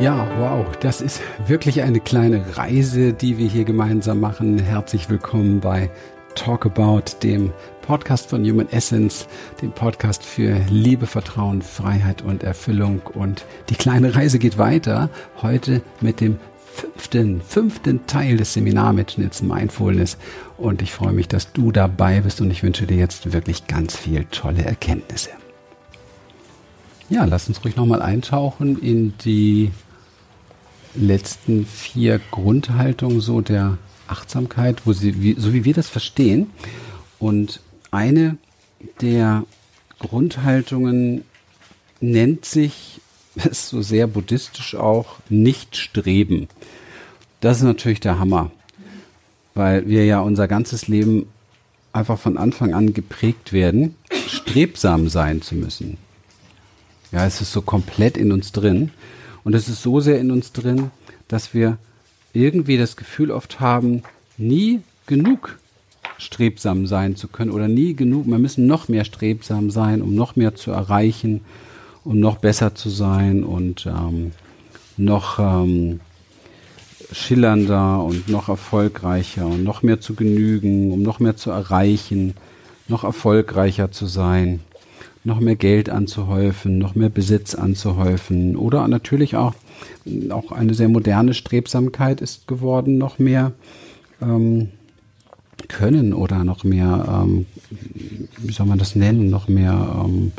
Ja, wow, das ist wirklich eine kleine Reise, die wir hier gemeinsam machen. Herzlich willkommen bei Talk About, dem Podcast von Human Essence, dem Podcast für Liebe, Vertrauen, Freiheit und Erfüllung. Und die kleine Reise geht weiter. Heute mit dem fünften, fünften Teil des Seminarmitschnitts Mindfulness. Und ich freue mich, dass du dabei bist und ich wünsche dir jetzt wirklich ganz viel tolle Erkenntnisse. Ja, lass uns ruhig nochmal eintauchen in die letzten vier Grundhaltungen so der Achtsamkeit, wo sie, wie, so wie wir das verstehen. Und eine der Grundhaltungen nennt sich, ist so sehr buddhistisch auch, nicht streben. Das ist natürlich der Hammer, weil wir ja unser ganzes Leben einfach von Anfang an geprägt werden, strebsam sein zu müssen. Ja, es ist so komplett in uns drin. Und es ist so sehr in uns drin, dass wir irgendwie das Gefühl oft haben, nie genug strebsam sein zu können oder nie genug, wir müssen noch mehr strebsam sein, um noch mehr zu erreichen, um noch besser zu sein und ähm, noch ähm, schillernder und noch erfolgreicher und noch mehr zu genügen, um noch mehr zu erreichen, noch erfolgreicher zu sein noch mehr Geld anzuhäufen, noch mehr Besitz anzuhäufen oder natürlich auch, auch eine sehr moderne Strebsamkeit ist geworden, noch mehr ähm, können oder noch mehr, ähm, wie soll man das nennen, noch mehr ähm,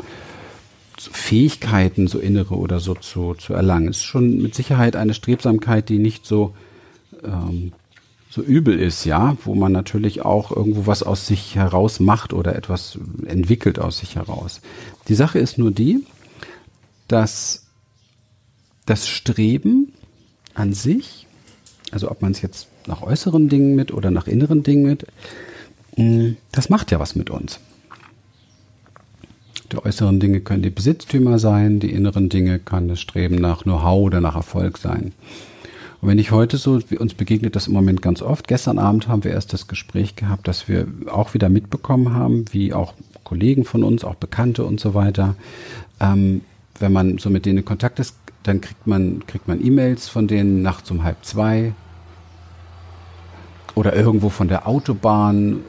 Fähigkeiten, so innere oder so zu, zu erlangen. Ist schon mit Sicherheit eine Strebsamkeit, die nicht so ähm, so übel ist, ja, wo man natürlich auch irgendwo was aus sich heraus macht oder etwas entwickelt aus sich heraus. Die Sache ist nur die, dass das Streben an sich, also ob man es jetzt nach äußeren Dingen mit oder nach inneren Dingen mit, mm, das macht ja was mit uns. Die äußeren Dinge können die Besitztümer sein, die inneren Dinge kann das Streben nach Know-how oder nach Erfolg sein. Und wenn ich heute so, uns begegnet das im Moment ganz oft. Gestern Abend haben wir erst das Gespräch gehabt, dass wir auch wieder mitbekommen haben, wie auch Kollegen von uns, auch Bekannte und so weiter, ähm, wenn man so mit denen in Kontakt ist, dann kriegt man, kriegt man E-Mails von denen nachts um halb zwei oder irgendwo von der Autobahn,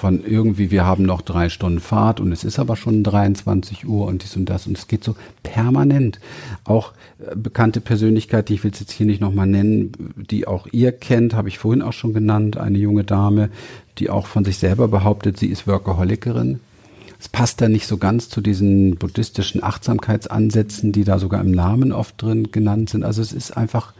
von irgendwie, wir haben noch drei Stunden Fahrt und es ist aber schon 23 Uhr und dies und das und es geht so permanent. Auch äh, bekannte Persönlichkeit, die ich will jetzt hier nicht nochmal nennen, die auch ihr kennt, habe ich vorhin auch schon genannt, eine junge Dame, die auch von sich selber behauptet, sie ist Workaholikerin. Es passt da nicht so ganz zu diesen buddhistischen Achtsamkeitsansätzen, die da sogar im Namen oft drin genannt sind. Also es ist einfach,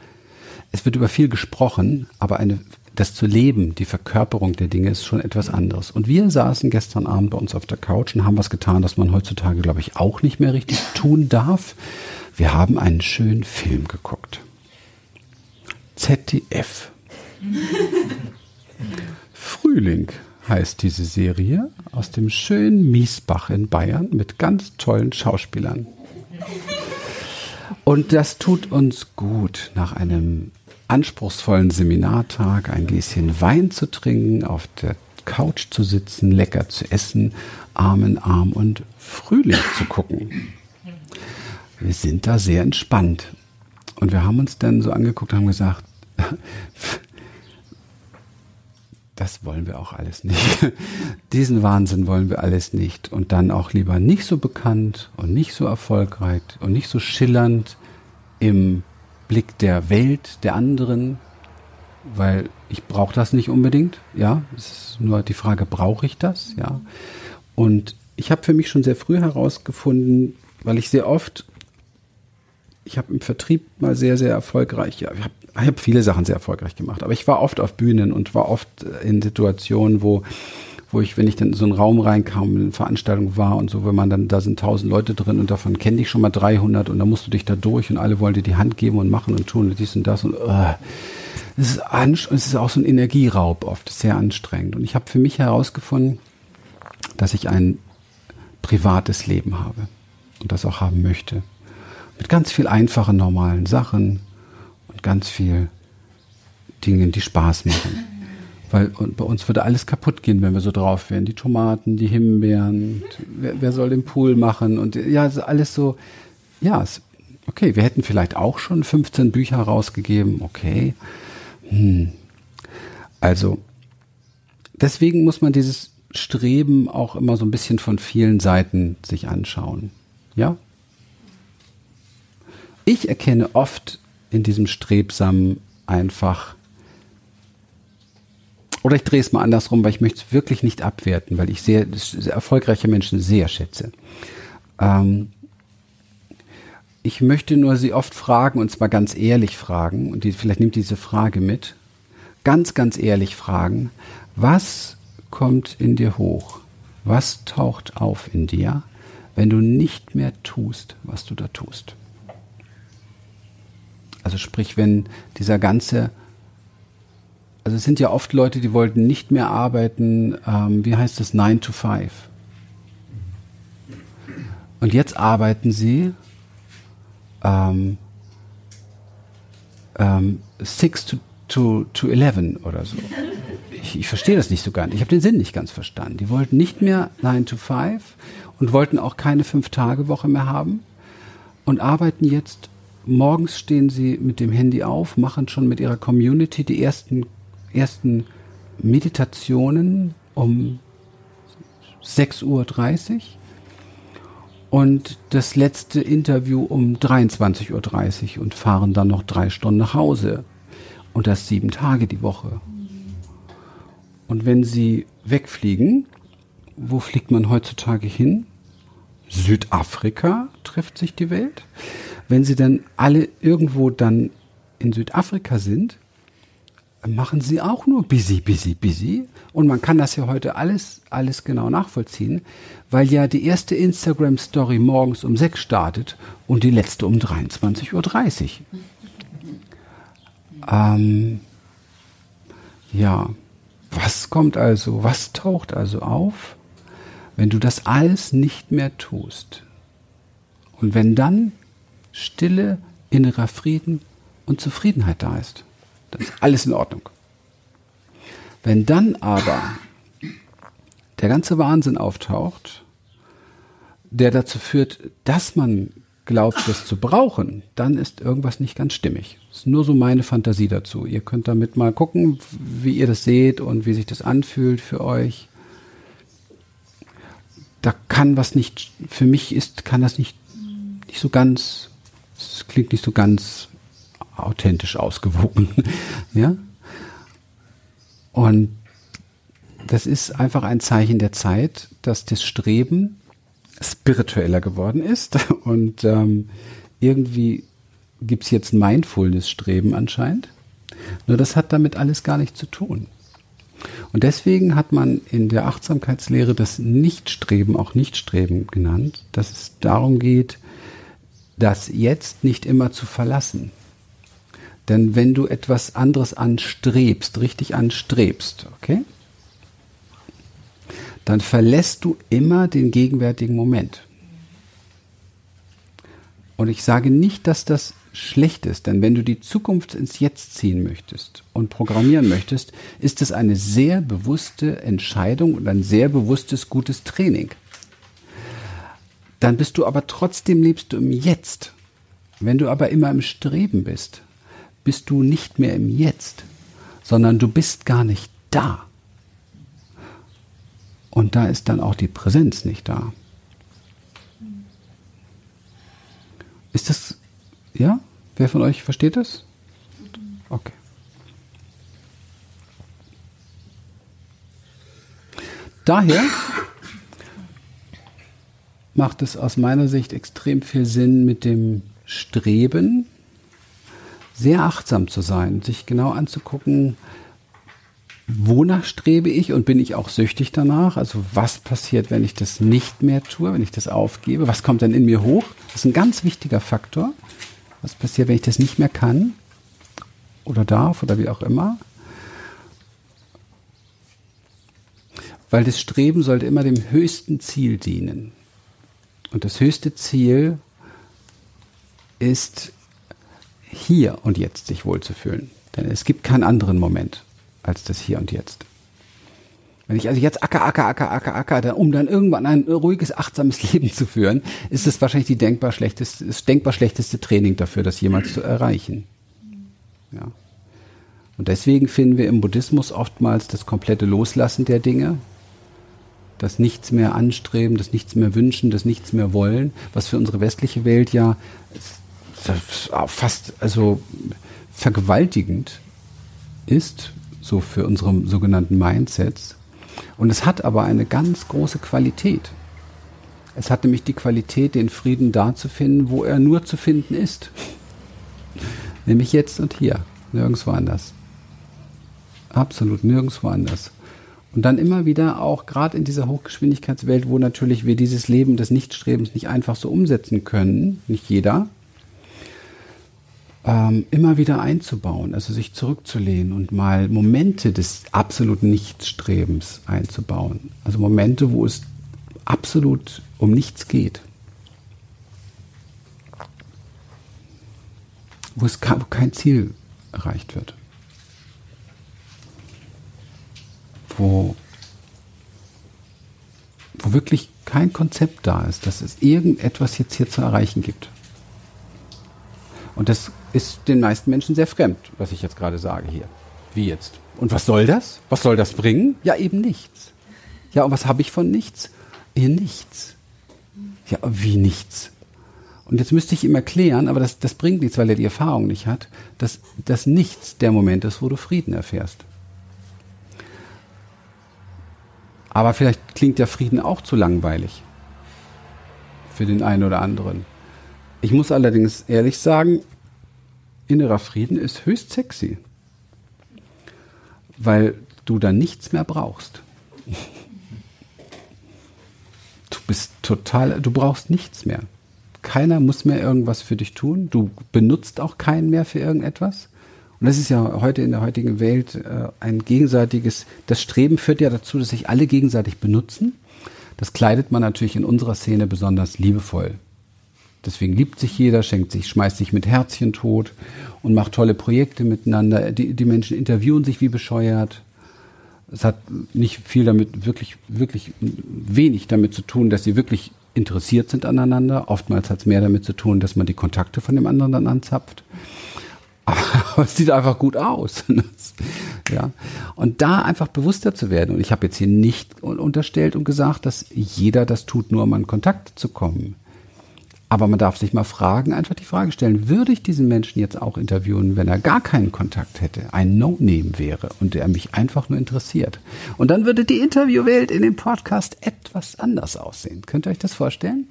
es wird über viel gesprochen, aber eine das zu leben, die Verkörperung der Dinge ist schon etwas anderes. Und wir saßen gestern Abend bei uns auf der Couch und haben was getan, das man heutzutage, glaube ich, auch nicht mehr richtig tun darf. Wir haben einen schönen Film geguckt. ZDF. Frühling heißt diese Serie aus dem schönen Miesbach in Bayern mit ganz tollen Schauspielern. Und das tut uns gut nach einem anspruchsvollen Seminartag ein Gläschen Wein zu trinken, auf der Couch zu sitzen, lecker zu essen, Arm in Arm und Frühling zu gucken. Wir sind da sehr entspannt. Und wir haben uns dann so angeguckt und haben gesagt, das wollen wir auch alles nicht. Diesen Wahnsinn wollen wir alles nicht. Und dann auch lieber nicht so bekannt und nicht so erfolgreich und nicht so schillernd im Blick der Welt, der anderen, weil ich brauche das nicht unbedingt, ja. Es ist nur die Frage, brauche ich das, ja. Und ich habe für mich schon sehr früh herausgefunden, weil ich sehr oft, ich habe im Vertrieb mal sehr, sehr erfolgreich, ja, ich habe hab viele Sachen sehr erfolgreich gemacht, aber ich war oft auf Bühnen und war oft in Situationen, wo wo ich, wenn ich dann in so einen Raum reinkam, eine Veranstaltung war und so, wenn man dann, da sind tausend Leute drin und davon kenne ich schon mal 300 und dann musst du dich da durch und alle wollen dir die Hand geben und machen und tun und dies und das und uh, es ist, es ist auch so ein Energieraub oft, sehr anstrengend. Und ich habe für mich herausgefunden, dass ich ein privates Leben habe und das auch haben möchte. Mit ganz viel einfachen, normalen Sachen und ganz viel Dingen, die Spaß machen. Weil bei uns würde alles kaputt gehen, wenn wir so drauf wären. Die Tomaten, die Himbeeren, wer, wer, soll den Pool machen? Und ja, alles so, ja, es, Okay, wir hätten vielleicht auch schon 15 Bücher rausgegeben. Okay. Hm. Also, deswegen muss man dieses Streben auch immer so ein bisschen von vielen Seiten sich anschauen. Ja? Ich erkenne oft in diesem Strebsamen einfach, oder ich drehe es mal andersrum, weil ich möchte es wirklich nicht abwerten, weil ich sehr, sehr erfolgreiche Menschen sehr schätze. Ähm, ich möchte nur sie oft fragen, und zwar ganz ehrlich fragen, und die, vielleicht nimmt diese Frage mit, ganz, ganz ehrlich fragen, was kommt in dir hoch? Was taucht auf in dir, wenn du nicht mehr tust, was du da tust? Also sprich, wenn dieser ganze, also es sind ja oft Leute, die wollten nicht mehr arbeiten, ähm, wie heißt das, 9 to 5. Und jetzt arbeiten sie ähm, ähm, 6 to, to, to 11 oder so. Ich, ich verstehe das nicht so ganz. Ich habe den Sinn nicht ganz verstanden. Die wollten nicht mehr 9 to 5 und wollten auch keine 5-Tage-Woche mehr haben und arbeiten jetzt. Morgens stehen sie mit dem Handy auf, machen schon mit ihrer Community die ersten, ersten Meditationen um 6.30 Uhr und das letzte Interview um 23.30 Uhr und fahren dann noch drei Stunden nach Hause. Und das sieben Tage die Woche. Und wenn sie wegfliegen, wo fliegt man heutzutage hin? Südafrika trifft sich die Welt. Wenn sie dann alle irgendwo dann in Südafrika sind, machen sie auch nur busy, busy, busy. Und man kann das ja heute alles, alles genau nachvollziehen, weil ja die erste Instagram-Story morgens um sechs startet und die letzte um 23.30 Uhr. Ähm, ja, was kommt also, was taucht also auf, wenn du das alles nicht mehr tust? Und wenn dann Stille, innerer Frieden und Zufriedenheit da ist? Dann ist alles in Ordnung. Wenn dann aber der ganze Wahnsinn auftaucht, der dazu führt, dass man glaubt, das zu brauchen, dann ist irgendwas nicht ganz stimmig. Das ist nur so meine Fantasie dazu. Ihr könnt damit mal gucken, wie ihr das seht und wie sich das anfühlt für euch. Da kann was nicht, für mich ist, kann das nicht, nicht so ganz, es klingt nicht so ganz authentisch ausgewogen. ja? Und das ist einfach ein Zeichen der Zeit, dass das Streben spiritueller geworden ist. Und ähm, irgendwie gibt es jetzt Mindfulness-Streben anscheinend. Nur das hat damit alles gar nichts zu tun. Und deswegen hat man in der Achtsamkeitslehre das Nichtstreben auch Nichtstreben genannt, dass es darum geht, das Jetzt nicht immer zu verlassen. Denn wenn du etwas anderes anstrebst, richtig anstrebst, okay, dann verlässt du immer den gegenwärtigen Moment. Und ich sage nicht, dass das schlecht ist, denn wenn du die Zukunft ins Jetzt ziehen möchtest und programmieren möchtest, ist es eine sehr bewusste Entscheidung und ein sehr bewusstes, gutes Training. Dann bist du aber trotzdem lebst du im Jetzt. Wenn du aber immer im Streben bist, bist du nicht mehr im Jetzt, sondern du bist gar nicht da. Und da ist dann auch die Präsenz nicht da. Ist das, ja? Wer von euch versteht das? Okay. Daher macht es aus meiner Sicht extrem viel Sinn, mit dem Streben sehr achtsam zu sein, sich genau anzugucken, wonach strebe ich und bin ich auch süchtig danach? Also was passiert, wenn ich das nicht mehr tue, wenn ich das aufgebe? Was kommt dann in mir hoch? Das ist ein ganz wichtiger Faktor. Was passiert, wenn ich das nicht mehr kann oder darf oder wie auch immer? Weil das Streben sollte immer dem höchsten Ziel dienen. Und das höchste Ziel ist hier und jetzt sich wohlzufühlen. Denn es gibt keinen anderen Moment als das Hier und Jetzt. Wenn ich also jetzt acker, acker, acker, acker, acker, um dann irgendwann ein ruhiges, achtsames Leben zu führen, ist es wahrscheinlich die denkbar schlechteste, das denkbar schlechteste Training dafür, das jemals zu erreichen. Ja. Und deswegen finden wir im Buddhismus oftmals das komplette Loslassen der Dinge, das Nichts mehr anstreben, das Nichts mehr wünschen, das Nichts mehr wollen, was für unsere westliche Welt ja fast also vergewaltigend ist, so für unsere sogenannten Mindsets. Und es hat aber eine ganz große Qualität. Es hat nämlich die Qualität, den Frieden da zu finden, wo er nur zu finden ist. Nämlich jetzt und hier, nirgendwo anders. Absolut nirgendwo anders. Und dann immer wieder auch gerade in dieser Hochgeschwindigkeitswelt, wo natürlich wir dieses Leben des Nichtstrebens nicht einfach so umsetzen können, nicht jeder, ähm, immer wieder einzubauen, also sich zurückzulehnen und mal Momente des absoluten Nichtstrebens einzubauen. Also Momente, wo es absolut um nichts geht. Wo, es wo kein Ziel erreicht wird. Wo, wo wirklich kein Konzept da ist, dass es irgendetwas jetzt hier zu erreichen gibt. Und das ist den meisten Menschen sehr fremd, was ich jetzt gerade sage hier. Wie jetzt? Und was soll das? Was soll das bringen? Ja, eben nichts. Ja, und was habe ich von nichts? Ihr nichts. Ja, wie nichts? Und jetzt müsste ich ihm erklären, aber das, das bringt nichts, weil er die Erfahrung nicht hat, dass das Nichts der Moment ist, wo du Frieden erfährst. Aber vielleicht klingt der Frieden auch zu langweilig. Für den einen oder anderen. Ich muss allerdings ehrlich sagen, innerer Frieden ist höchst sexy, weil du dann nichts mehr brauchst. Du bist total, du brauchst nichts mehr. Keiner muss mehr irgendwas für dich tun. Du benutzt auch keinen mehr für irgendetwas. Und das ist ja heute in der heutigen Welt äh, ein gegenseitiges, das Streben führt ja dazu, dass sich alle gegenseitig benutzen. Das kleidet man natürlich in unserer Szene besonders liebevoll. Deswegen liebt sich jeder, schenkt sich, schmeißt sich mit Herzchen tot und macht tolle Projekte miteinander. Die, die Menschen interviewen sich wie bescheuert. Es hat nicht viel damit, wirklich, wirklich wenig damit zu tun, dass sie wirklich interessiert sind aneinander. Oftmals hat es mehr damit zu tun, dass man die Kontakte von dem anderen dann anzapft. Aber es sieht einfach gut aus. ja. Und da einfach bewusster zu werden. Und ich habe jetzt hier nicht unterstellt und gesagt, dass jeder das tut, nur um an Kontakt zu kommen. Aber man darf sich mal fragen, einfach die Frage stellen, würde ich diesen Menschen jetzt auch interviewen, wenn er gar keinen Kontakt hätte, ein No-Name wäre und der mich einfach nur interessiert? Und dann würde die Interviewwelt in dem Podcast etwas anders aussehen. Könnt ihr euch das vorstellen?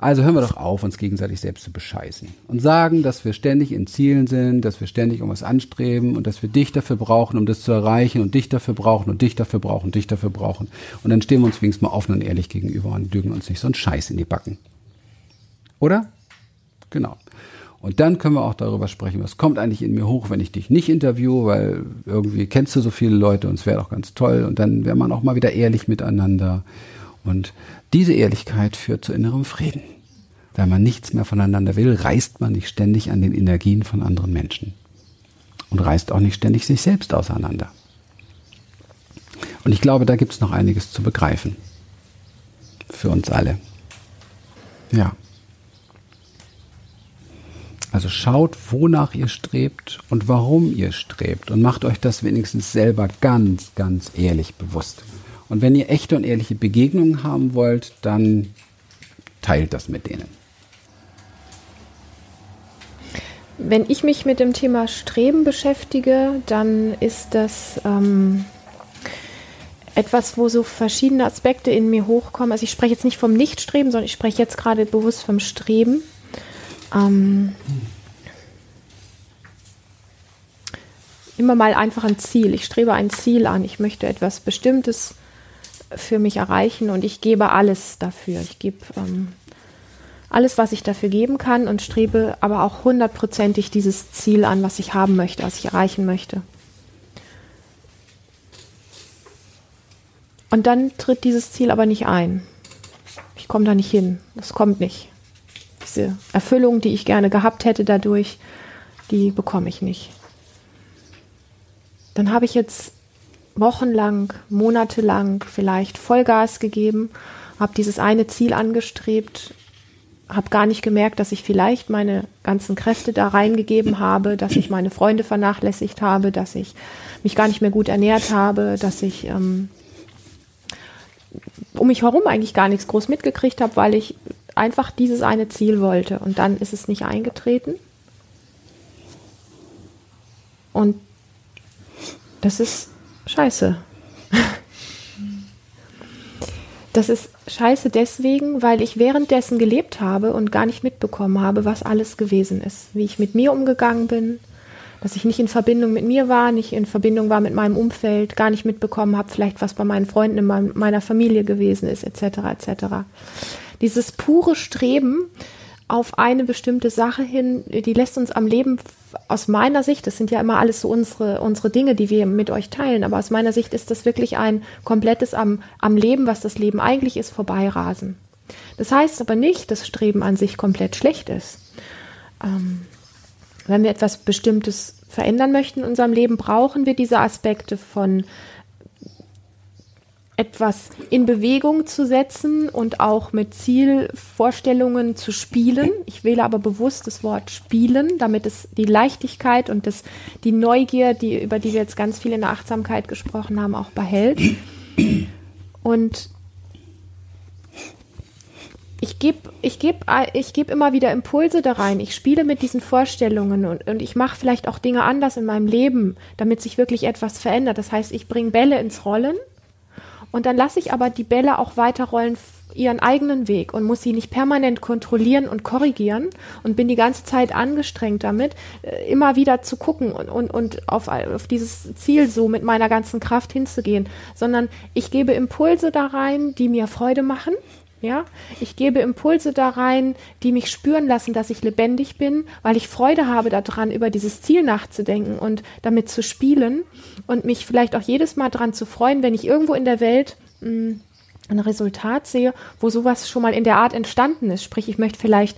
Also hören wir doch auf, uns gegenseitig selbst zu bescheißen und sagen, dass wir ständig in Zielen sind, dass wir ständig um was anstreben und dass wir dich dafür brauchen, um das zu erreichen und dich dafür brauchen und dich dafür brauchen und dich dafür brauchen. Und dann stehen wir uns wenigstens mal offen und ehrlich gegenüber und lügen uns nicht so einen Scheiß in die Backen. Oder? Genau. Und dann können wir auch darüber sprechen, was kommt eigentlich in mir hoch, wenn ich dich nicht interviewe, weil irgendwie kennst du so viele Leute und es wäre doch ganz toll. Und dann wäre man auch mal wieder ehrlich miteinander. Und diese Ehrlichkeit führt zu innerem Frieden. Wenn man nichts mehr voneinander will, reißt man nicht ständig an den Energien von anderen Menschen. Und reißt auch nicht ständig sich selbst auseinander. Und ich glaube, da gibt es noch einiges zu begreifen. Für uns alle. Ja. Also schaut, wonach ihr strebt und warum ihr strebt und macht euch das wenigstens selber ganz, ganz ehrlich bewusst. Und wenn ihr echte und ehrliche Begegnungen haben wollt, dann teilt das mit denen. Wenn ich mich mit dem Thema Streben beschäftige, dann ist das ähm, etwas, wo so verschiedene Aspekte in mir hochkommen. Also ich spreche jetzt nicht vom Nichtstreben, sondern ich spreche jetzt gerade bewusst vom Streben. Ähm, immer mal einfach ein Ziel. Ich strebe ein Ziel an. Ich möchte etwas Bestimmtes für mich erreichen und ich gebe alles dafür. Ich gebe ähm, alles, was ich dafür geben kann und strebe aber auch hundertprozentig dieses Ziel an, was ich haben möchte, was ich erreichen möchte. Und dann tritt dieses Ziel aber nicht ein. Ich komme da nicht hin. Das kommt nicht diese Erfüllung, die ich gerne gehabt hätte dadurch, die bekomme ich nicht. Dann habe ich jetzt wochenlang, monatelang vielleicht Vollgas gegeben, habe dieses eine Ziel angestrebt, habe gar nicht gemerkt, dass ich vielleicht meine ganzen Kräfte da reingegeben habe, dass ich meine Freunde vernachlässigt habe, dass ich mich gar nicht mehr gut ernährt habe, dass ich ähm, um mich herum eigentlich gar nichts groß mitgekriegt habe, weil ich einfach dieses eine Ziel wollte. Und dann ist es nicht eingetreten. Und das ist scheiße. Das ist scheiße deswegen, weil ich währenddessen gelebt habe und gar nicht mitbekommen habe, was alles gewesen ist. Wie ich mit mir umgegangen bin, dass ich nicht in Verbindung mit mir war, nicht in Verbindung war mit meinem Umfeld, gar nicht mitbekommen habe, vielleicht was bei meinen Freunden in meiner Familie gewesen ist, etc. etc. Dieses pure Streben auf eine bestimmte Sache hin, die lässt uns am Leben aus meiner Sicht, das sind ja immer alles so unsere, unsere Dinge, die wir mit euch teilen, aber aus meiner Sicht ist das wirklich ein komplettes am, am Leben, was das Leben eigentlich ist, vorbeirasen. Das heißt aber nicht, dass Streben an sich komplett schlecht ist. Ähm, wenn wir etwas Bestimmtes verändern möchten in unserem Leben, brauchen wir diese Aspekte von etwas in Bewegung zu setzen und auch mit Zielvorstellungen zu spielen. Ich wähle aber bewusst das Wort spielen, damit es die Leichtigkeit und das, die Neugier, die, über die wir jetzt ganz viel in der Achtsamkeit gesprochen haben, auch behält. Und ich gebe ich geb, ich geb immer wieder Impulse da rein. Ich spiele mit diesen Vorstellungen und, und ich mache vielleicht auch Dinge anders in meinem Leben, damit sich wirklich etwas verändert. Das heißt, ich bringe Bälle ins Rollen und dann lasse ich aber die Bälle auch weiterrollen ihren eigenen Weg und muss sie nicht permanent kontrollieren und korrigieren und bin die ganze Zeit angestrengt damit, äh, immer wieder zu gucken und, und, und auf, auf dieses Ziel so mit meiner ganzen Kraft hinzugehen, sondern ich gebe Impulse da rein, die mir Freude machen ja, ich gebe Impulse da rein, die mich spüren lassen, dass ich lebendig bin, weil ich Freude habe daran, über dieses Ziel nachzudenken und damit zu spielen und mich vielleicht auch jedes Mal daran zu freuen, wenn ich irgendwo in der Welt mh, hm, ein Resultat sehe, wo sowas schon mal in der Art entstanden ist. Sprich, ich möchte vielleicht,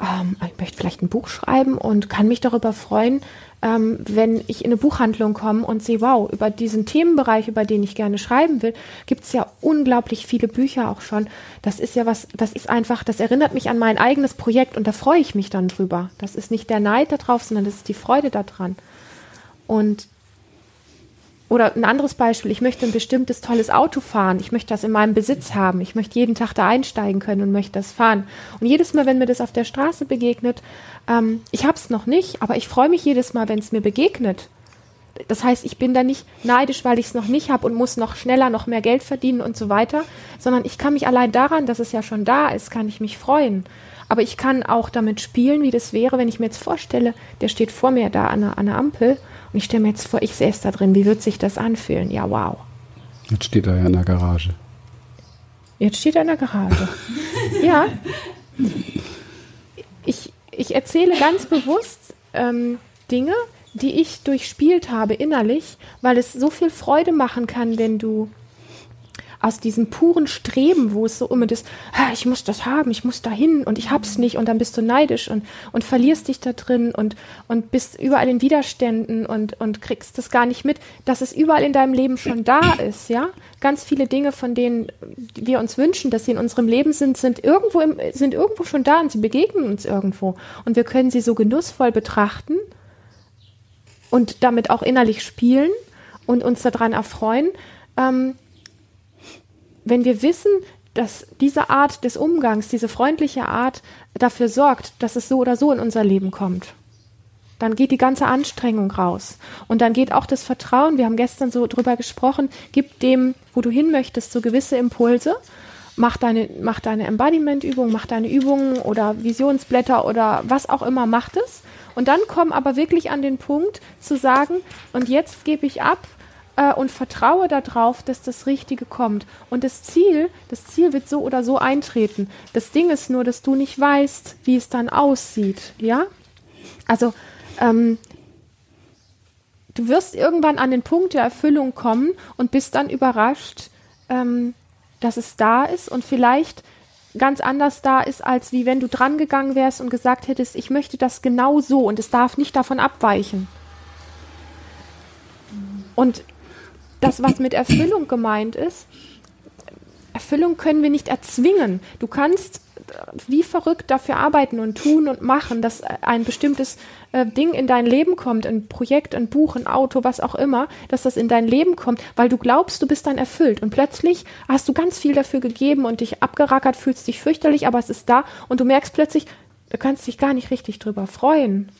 ähm, ich möchte vielleicht ein Buch schreiben und kann mich darüber freuen, ähm, wenn ich in eine Buchhandlung komme und sehe, wow, über diesen Themenbereich, über den ich gerne schreiben will, gibt es ja unglaublich viele Bücher auch schon. Das ist ja was, das ist einfach, das erinnert mich an mein eigenes Projekt und da freue ich mich dann drüber. Das ist nicht der Neid darauf, sondern das ist die Freude daran. Und oder ein anderes Beispiel, ich möchte ein bestimmtes tolles Auto fahren, ich möchte das in meinem Besitz haben, ich möchte jeden Tag da einsteigen können und möchte das fahren. Und jedes Mal, wenn mir das auf der Straße begegnet, ähm, ich habe es noch nicht, aber ich freue mich jedes Mal, wenn es mir begegnet. Das heißt, ich bin da nicht neidisch, weil ich es noch nicht habe und muss noch schneller, noch mehr Geld verdienen und so weiter, sondern ich kann mich allein daran, dass es ja schon da ist, kann ich mich freuen. Aber ich kann auch damit spielen, wie das wäre, wenn ich mir jetzt vorstelle, der steht vor mir da an der, an der Ampel und ich stelle mir jetzt vor, ich säße da drin, wie wird sich das anfühlen? Ja, wow. Jetzt steht er ja in der Garage. Jetzt steht er in der Garage. ja. Ich, ich erzähle ganz bewusst ähm, Dinge, die ich durchspielt habe innerlich, weil es so viel Freude machen kann, wenn du aus diesem puren Streben, wo es so immer das, ich muss das haben, ich muss dahin und ich hab's nicht und dann bist du neidisch und, und verlierst dich da drin und, und bist überall in Widerständen und, und kriegst das gar nicht mit, dass es überall in deinem Leben schon da ist, ja. Ganz viele Dinge, von denen wir uns wünschen, dass sie in unserem Leben sind, sind irgendwo, im, sind irgendwo schon da und sie begegnen uns irgendwo. Und wir können sie so genussvoll betrachten und damit auch innerlich spielen und uns daran erfreuen, ähm, wenn wir wissen, dass diese Art des Umgangs, diese freundliche Art dafür sorgt, dass es so oder so in unser Leben kommt, dann geht die ganze Anstrengung raus. Und dann geht auch das Vertrauen, wir haben gestern so drüber gesprochen, gib dem, wo du hin möchtest, so gewisse Impulse. Mach deine, mach deine Embodiment-Übung, mach deine Übungen oder Visionsblätter oder was auch immer, mach es. Und dann komm aber wirklich an den Punkt zu sagen, und jetzt gebe ich ab, äh, und vertraue darauf, dass das Richtige kommt. Und das Ziel, das Ziel wird so oder so eintreten. Das Ding ist nur, dass du nicht weißt, wie es dann aussieht. Ja? Also, ähm, du wirst irgendwann an den Punkt der Erfüllung kommen und bist dann überrascht, ähm, dass es da ist und vielleicht ganz anders da ist, als wie wenn du drangegangen wärst und gesagt hättest, ich möchte das genau so und es darf nicht davon abweichen. Und das, was mit Erfüllung gemeint ist, Erfüllung können wir nicht erzwingen. Du kannst wie verrückt dafür arbeiten und tun und machen, dass ein bestimmtes äh, Ding in dein Leben kommt, ein Projekt, ein Buch, ein Auto, was auch immer, dass das in dein Leben kommt, weil du glaubst, du bist dann erfüllt. Und plötzlich hast du ganz viel dafür gegeben und dich abgerackert, fühlst dich fürchterlich, aber es ist da und du merkst plötzlich, du kannst dich gar nicht richtig drüber freuen.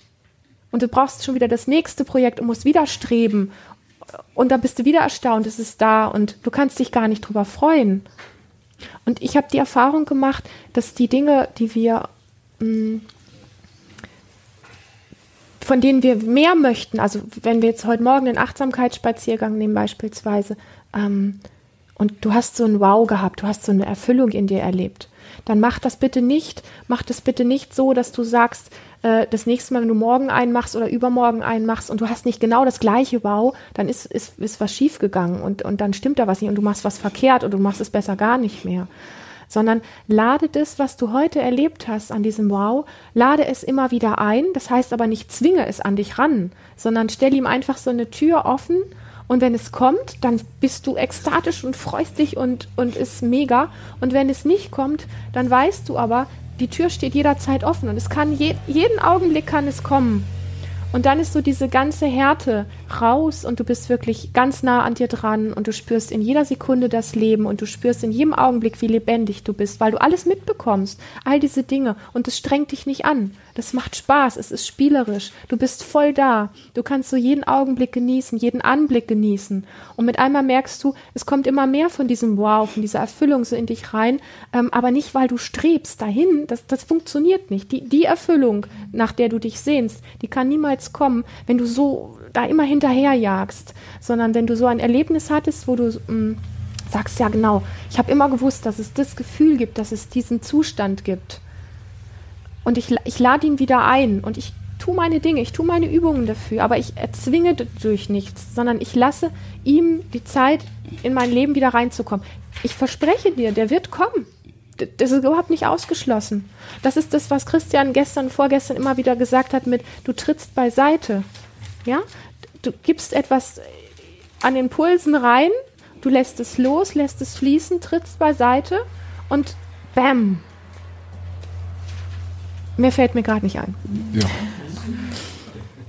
Und du brauchst schon wieder das nächste Projekt und musst wieder streben. Und dann bist du wieder erstaunt, es ist da und du kannst dich gar nicht drüber freuen. Und ich habe die Erfahrung gemacht, dass die Dinge, die wir, mh, mm, von denen wir mehr möchten, also wenn wir jetzt heute Morgen den Achtsamkeitsspaziergang nehmen beispielsweise, ähm, und du hast so ein Wow gehabt, du hast so eine Erfüllung in dir erlebt, dann mach das bitte nicht, mach das bitte nicht so, dass du sagst, äh, das nächste Mal, wenn du morgen einmachst oder übermorgen einmachst und du hast nicht genau das gleiche Wow, dann ist, ist, ist was schiefgegangen und, und dann stimmt da was nicht und du machst was verkehrt und du machst es besser gar nicht mehr. Sondern lade das, was du heute erlebt hast an diesem Wow, lade es immer wieder ein. Das heißt aber nicht zwinge es an dich ran, sondern stell ihm einfach so eine Tür offen und wenn es kommt, dann bist du ekstatisch und freust dich und, und ist mega. Und wenn es nicht kommt, dann weißt du aber, die Tür steht jederzeit offen und es kann je, jeden Augenblick kann es kommen. Und dann ist so diese ganze Härte raus und du bist wirklich ganz nah an dir dran und du spürst in jeder Sekunde das Leben und du spürst in jedem Augenblick, wie lebendig du bist, weil du alles mitbekommst, all diese Dinge und es strengt dich nicht an. Das macht Spaß, es ist spielerisch. Du bist voll da. Du kannst so jeden Augenblick genießen, jeden Anblick genießen. Und mit einmal merkst du, es kommt immer mehr von diesem Wow, von dieser Erfüllung so in dich rein, ähm, aber nicht, weil du strebst dahin. Das, das funktioniert nicht. Die, die Erfüllung, nach der du dich sehnst, die kann niemals kommen, wenn du so da immer hinterherjagst, sondern wenn du so ein Erlebnis hattest, wo du mh, mm, sagst, ja genau, ich habe immer gewusst, dass es das Gefühl gibt, dass es diesen Zustand gibt und ich, ich lade ihn wieder ein und ich tue meine Dinge, ich tue meine Übungen dafür, aber ich erzwinge durch nichts, sondern ich lasse ihm die Zeit, in mein Leben wieder reinzukommen. Ich verspreche dir, der wird kommen. Das ist überhaupt nicht ausgeschlossen. Das ist das, was Christian gestern, vorgestern immer wieder gesagt hat mit, du trittst beiseite. Ja? Du gibst etwas an den Pulsen rein, du lässt es los, lässt es fließen, trittst beiseite und bam, Mehr fällt mir gerade nicht ein. Ja.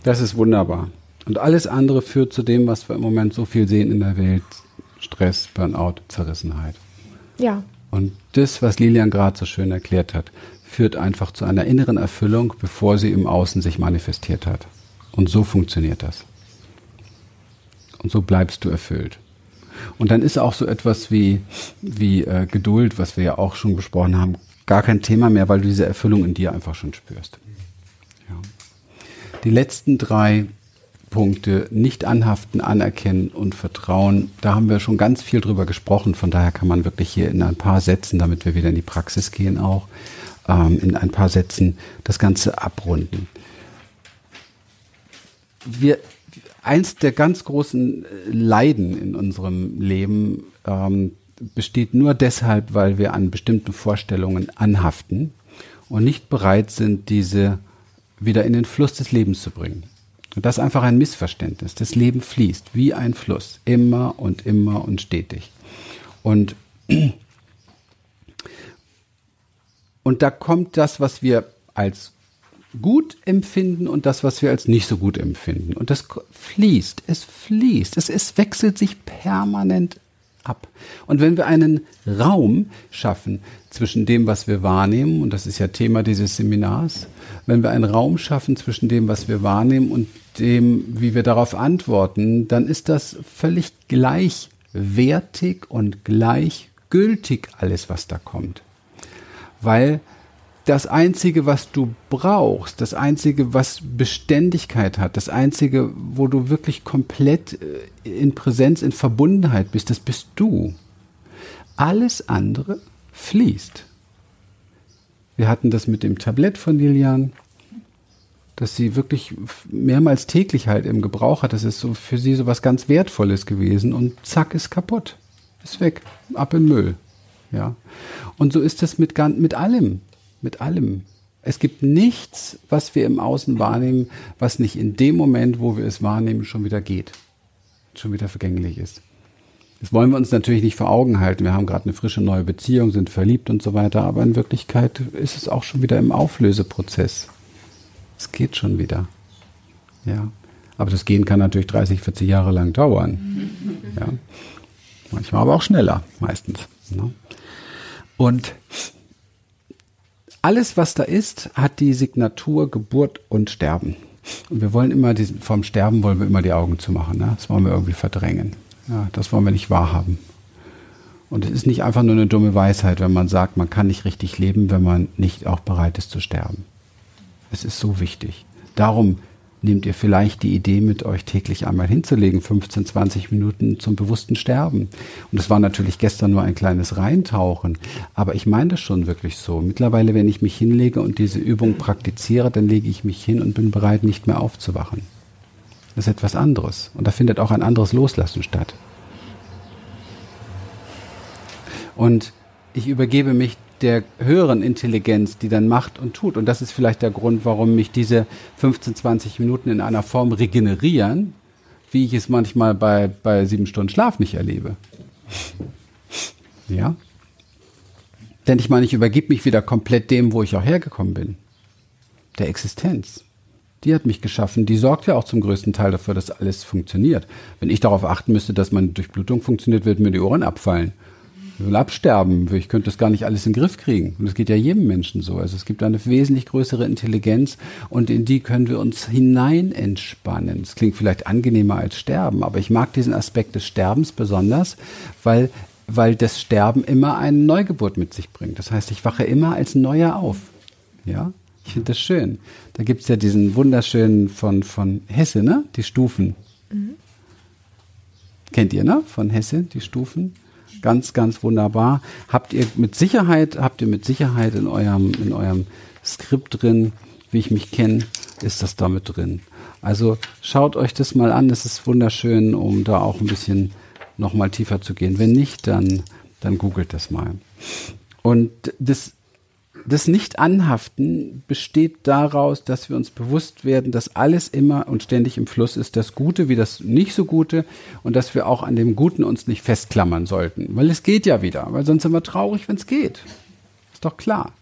Das ist wunderbar. Und alles andere führt zu dem, was wir im Moment so viel sehen in der Welt. Stress, Burnout, Zerrissenheit. Ja. Und das, was Lilian gerade so schön erklärt hat, führt einfach zu einer inneren Erfüllung, bevor sie im Außen sich manifestiert hat. Und so funktioniert das. Und so bleibst du erfüllt. Und dann ist auch so etwas wie, wie äh, Geduld, was wir ja auch schon besprochen haben, gar kein Thema mehr, weil du diese Erfüllung in dir einfach schon spürst. Ja. Die letzten drei Punkte, nicht anhaften, anerkennen und vertrauen, da haben wir schon ganz viel drüber gesprochen. Von daher kann man wirklich hier in ein paar Sätzen, damit wir wieder in die Praxis gehen auch, ähm, in ein paar Sätzen das Ganze abrunden. Wir, eins der ganz großen Leiden in unserem Leben ähm, besteht nur deshalb, weil wir an bestimmten Vorstellungen anhaften und nicht bereit sind, diese wieder in den Fluss des Lebens zu bringen. Und das ist einfach ein Missverständnis. Das Leben fließt wie ein Fluss, immer und immer und stetig. Und, und da kommt das, was wir als gut empfinden und das, was wir als nicht so gut empfinden. Und das fließt, es fließt, es, es wechselt sich permanent ab. Und wenn wir einen Raum schaffen zwischen dem, was wir wahrnehmen, und das ist ja Thema dieses Seminars, wenn wir einen Raum schaffen zwischen dem, was wir wahrnehmen und dem, wie wir darauf antworten, dann ist das völlig gleichwertig und gleichgültig alles, was da kommt. Weil das Einzige, was du brauchst, das Einzige, was Beständigkeit hat, das Einzige, wo du wirklich komplett äh, in Präsenz, in Verbundenheit bist, das bist du. Alles andere fließt. Wir hatten das mit dem Tablett von Lilian, dass sie wirklich mehrmals täglich halt im Gebrauch hat. Das ist so für sie so was ganz Wertvolles gewesen und zack ist kaputt. Ist weg. Ab in Müll. Ja. Und so ist es mit, mit allem mit allem. Es gibt nichts, was wir im Außen wahrnehmen, was nicht in dem Moment, wo wir es wahrnehmen, schon wieder geht, schon wieder vergänglich ist. Das wollen wir uns natürlich nicht vor Augen halten. Wir haben gerade eine frische neue Beziehung, sind verliebt und so weiter, aber in Wirklichkeit ist es auch schon wieder im Auflöseprozess. Es geht schon wieder. Ja. Aber das Gehen kann natürlich 30, 40 Jahre lang dauern. Ja. Manchmal aber auch schneller, meistens. Ne? Und alles, was da ist, hat die Signatur Geburt und Sterben. Und wir wollen immer diesen, vom Sterben wollen wir immer die Augen zumachen. Ne? Das wollen wir irgendwie verdrängen. Ja, das wollen wir nicht wahrhaben. Und es ist nicht einfach nur eine dumme Weisheit, wenn man sagt, man kann nicht richtig leben, wenn man nicht auch bereit ist zu sterben. Es ist so wichtig. Darum nehmt ihr vielleicht die Idee mit, euch täglich einmal hinzulegen, 15, 20 Minuten zum bewussten Sterben. Und das war natürlich gestern nur ein kleines Reintauchen, aber ich meine das schon wirklich so. Mittlerweile, wenn ich mich hinlege und diese Übung praktiziere, dann lege ich mich hin und bin bereit, nicht mehr aufzuwachen. Das ist etwas anderes. Und da findet auch ein anderes Loslassen statt. Und ich übergebe mich der höheren Intelligenz, die dann macht und tut. Und das ist vielleicht der Grund, warum mich diese 15, 20 Minuten in einer Form regenerieren, wie ich es manchmal bei, bei sieben Stunden Schlaf nicht erlebe. Ja? Denn ich meine, ich übergebe mich wieder komplett dem, wo ich auch hergekommen bin. Der Existenz. Die hat mich geschaffen. Die sorgt ja auch zum größten Teil dafür, dass alles funktioniert. Wenn ich darauf achten müsste, dass meine Durchblutung funktioniert, würden mir die Ohren abfallen will absterben. Ich könnte das gar nicht alles in den Griff kriegen. Und das geht ja jedem Menschen so. Also es gibt eine wesentlich größere Intelligenz und in die können wir uns hinein entspannen. Es klingt vielleicht angenehmer als Sterben, aber ich mag diesen Aspekt des Sterbens besonders, weil weil das Sterben immer eine Neugeburt mit sich bringt. Das heißt, ich wache immer als Neuer auf. Ja, ich finde das schön. Da gibt es ja diesen wunderschönen von, von Hesse, ne? Die Stufen. Mhm. Kennt ihr, ne? Von Hesse, die Stufen. Ganz, ganz wunderbar. Habt ihr mit Sicherheit, habt ihr mit Sicherheit in eurem, in eurem Skript drin, wie ich mich kenne, ist das damit drin. Also schaut euch das mal an, das ist wunderschön, um da auch ein bisschen nochmal tiefer zu gehen. Wenn nicht, dann, dann googelt das mal. Und das das Nicht-Anhaften besteht daraus, dass wir uns bewusst werden, dass alles immer und ständig im Fluss ist, das Gute wie das nicht so Gute und dass wir auch an dem Guten uns nicht festklammern sollten, weil es geht ja wieder, weil sonst sind wir traurig, wenn es geht. Ist doch klar.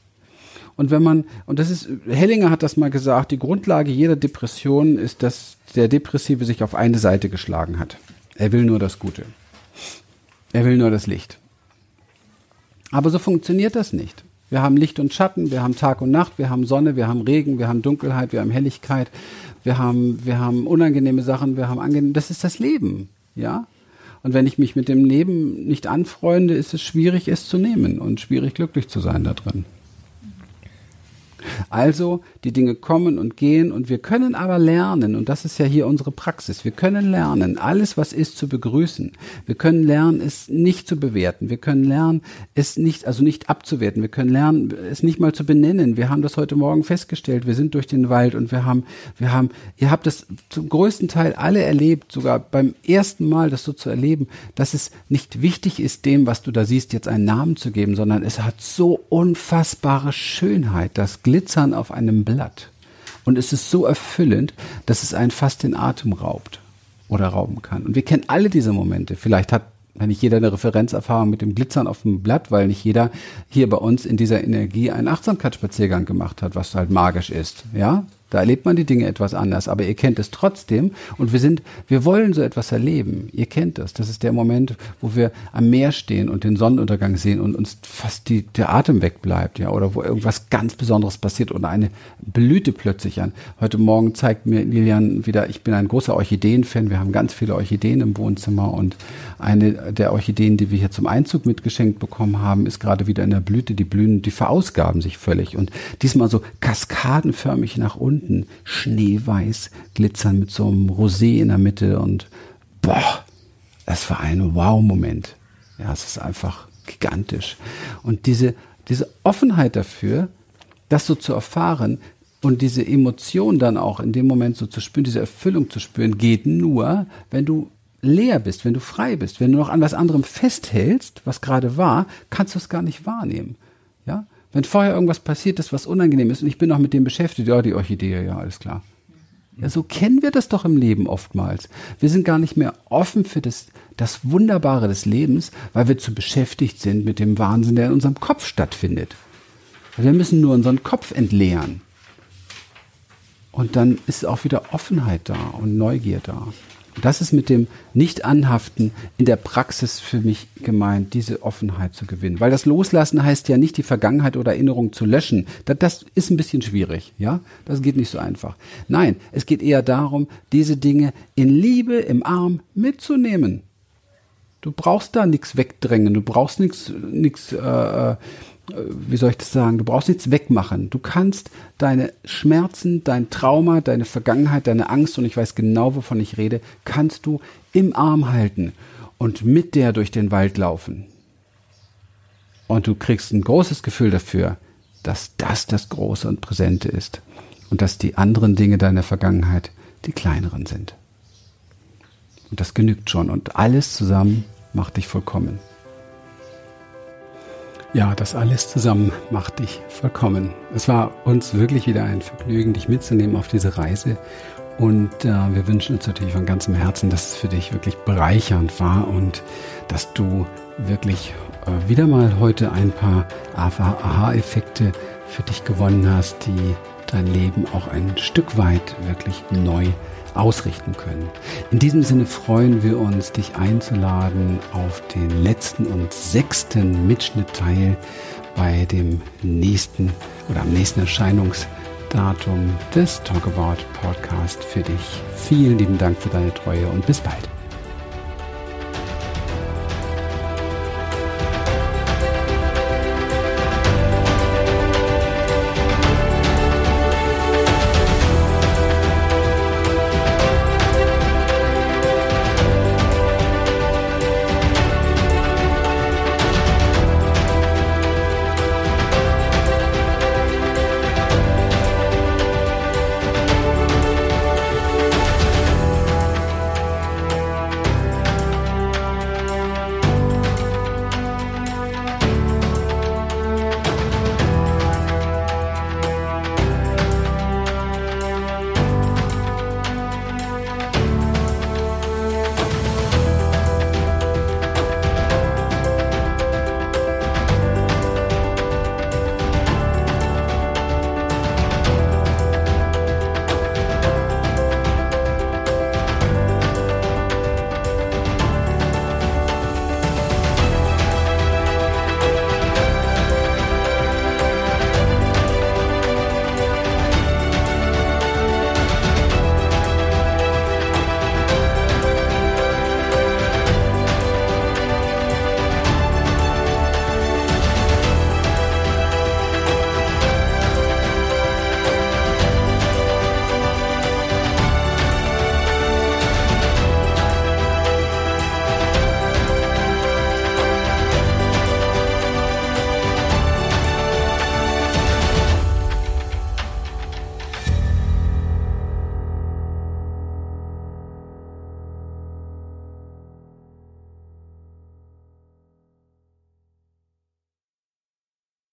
Und wenn man, und das ist, Hellinger hat das mal gesagt, die Grundlage jeder Depression ist, dass der Depressive sich auf eine Seite geschlagen hat. Er will nur das Gute. Er will nur das Licht. Aber so funktioniert das nicht. Wir haben Licht und Schatten, wir haben Tag und Nacht, wir haben Sonne, wir haben Regen, wir haben Dunkelheit, wir haben Helligkeit, wir haben, wir haben unangenehme Sachen, wir haben angenehme, das ist das Leben, ja? Und wenn ich mich mit dem Leben nicht anfreunde, ist es schwierig, es zu nehmen und schwierig, glücklich zu sein da drin. Also die Dinge kommen und gehen und wir können aber lernen, und das ist ja hier unsere Praxis, wir können lernen, alles, was ist, zu begrüßen. Wir können lernen, es nicht zu bewerten. Wir können lernen, es nicht, also nicht abzuwerten. Wir können lernen, es nicht mal zu benennen. Wir haben das heute Morgen festgestellt. Wir sind durch den Wald und wir haben, wir haben, ihr habt das zum größten Teil alle erlebt, sogar beim ersten Mal das so zu erleben, dass es nicht wichtig ist, dem, was du da siehst, jetzt einen Namen zu geben, sondern es hat so unfassbare Schönheit, das Glitzern auf einem Blatt. Und es ist so erfüllend, dass es einen fast den Atem raubt oder rauben kann. Und wir kennen alle diese Momente. Vielleicht hat nicht jeder eine Referenzerfahrung mit dem Glitzern auf dem Blatt, weil nicht jeder hier bei uns in dieser Energie einen Achtsamkeitsspaziergang gemacht hat, was halt magisch ist. Ja, da erlebt man die Dinge etwas anders, aber ihr kennt es trotzdem und wir sind, wir wollen so etwas erleben. Ihr kennt das. Das ist der Moment, wo wir am Meer stehen und den Sonnenuntergang sehen und uns fast die, der Atem wegbleibt, ja, oder wo irgendwas ganz Besonderes passiert oder eine Blüte plötzlich an. Heute Morgen zeigt mir Lilian wieder, ich bin ein großer Orchideen-Fan. Wir haben ganz viele Orchideen im Wohnzimmer und eine der Orchideen, die wir hier zum Einzug mitgeschenkt bekommen haben, ist gerade wieder in der Blüte. Die blühen, die verausgaben sich völlig und diesmal so kaskadenförmig nach unten unten schneeweiß glitzern mit so einem Rosé in der Mitte und boah, das war ein Wow-Moment. Ja, es ist einfach gigantisch. Und diese, diese Offenheit dafür, das so zu erfahren und diese Emotion dann auch in dem Moment so zu spüren, diese Erfüllung zu spüren, geht nur, wenn du leer bist, wenn du frei bist, wenn du noch an was anderem festhältst, was gerade war, kannst du es gar nicht wahrnehmen. Ja? Wenn vorher irgendwas passiert ist, was unangenehm ist und ich bin noch mit dem beschäftigt, ja, die Orchidee, ja, alles klar. Ja, so kennen wir das doch im Leben oftmals. Wir sind gar nicht mehr offen für das, das Wunderbare des Lebens, weil wir zu beschäftigt sind mit dem Wahnsinn, der in unserem Kopf stattfindet. Wir müssen nur unseren Kopf entleeren. Und dann ist auch wieder Offenheit da und Neugier da. Das ist mit dem Nicht-Anhaften in der Praxis für mich gemeint, diese Offenheit zu gewinnen. Weil das Loslassen heißt ja nicht, die Vergangenheit oder Erinnerung zu löschen. Das, das ist ein bisschen schwierig, ja? Das geht nicht so einfach. Nein, es geht eher darum, diese Dinge in Liebe, im Arm mitzunehmen. Du brauchst da nichts wegdrängen, du brauchst nichts, nichts, äh, äh wie soll ich das sagen, du brauchst nichts wegmachen. Du kannst deine Schmerzen, dein Trauma, deine Vergangenheit, deine Angst, und ich weiß genau, wovon ich rede, kannst du im Arm halten und mit der durch den Wald laufen. Und du kriegst ein großes Gefühl dafür, dass das das Große und Präsente ist und dass die anderen Dinge deiner Vergangenheit die kleineren sind. Und das genügt schon und alles zusammen macht dich vollkommen. Ja, das alles zusammen macht dich vollkommen. Es war uns wirklich wieder ein Vergnügen, dich mitzunehmen auf diese Reise. Und äh, wir wünschen uns natürlich von ganzem Herzen, dass es für dich wirklich bereichernd war und dass du wirklich äh, wieder mal heute ein paar Aha-Effekte für dich gewonnen hast, die dein Leben auch ein Stück weit wirklich neu ausrichten können. In diesem Sinne freuen wir uns, dich einzuladen auf den letzten und sechsten Mitschnittteil bei dem nächsten oder am nächsten Erscheinungsdatum des Talk About Podcast für dich. Vielen lieben Dank für deine Treue und bis bald.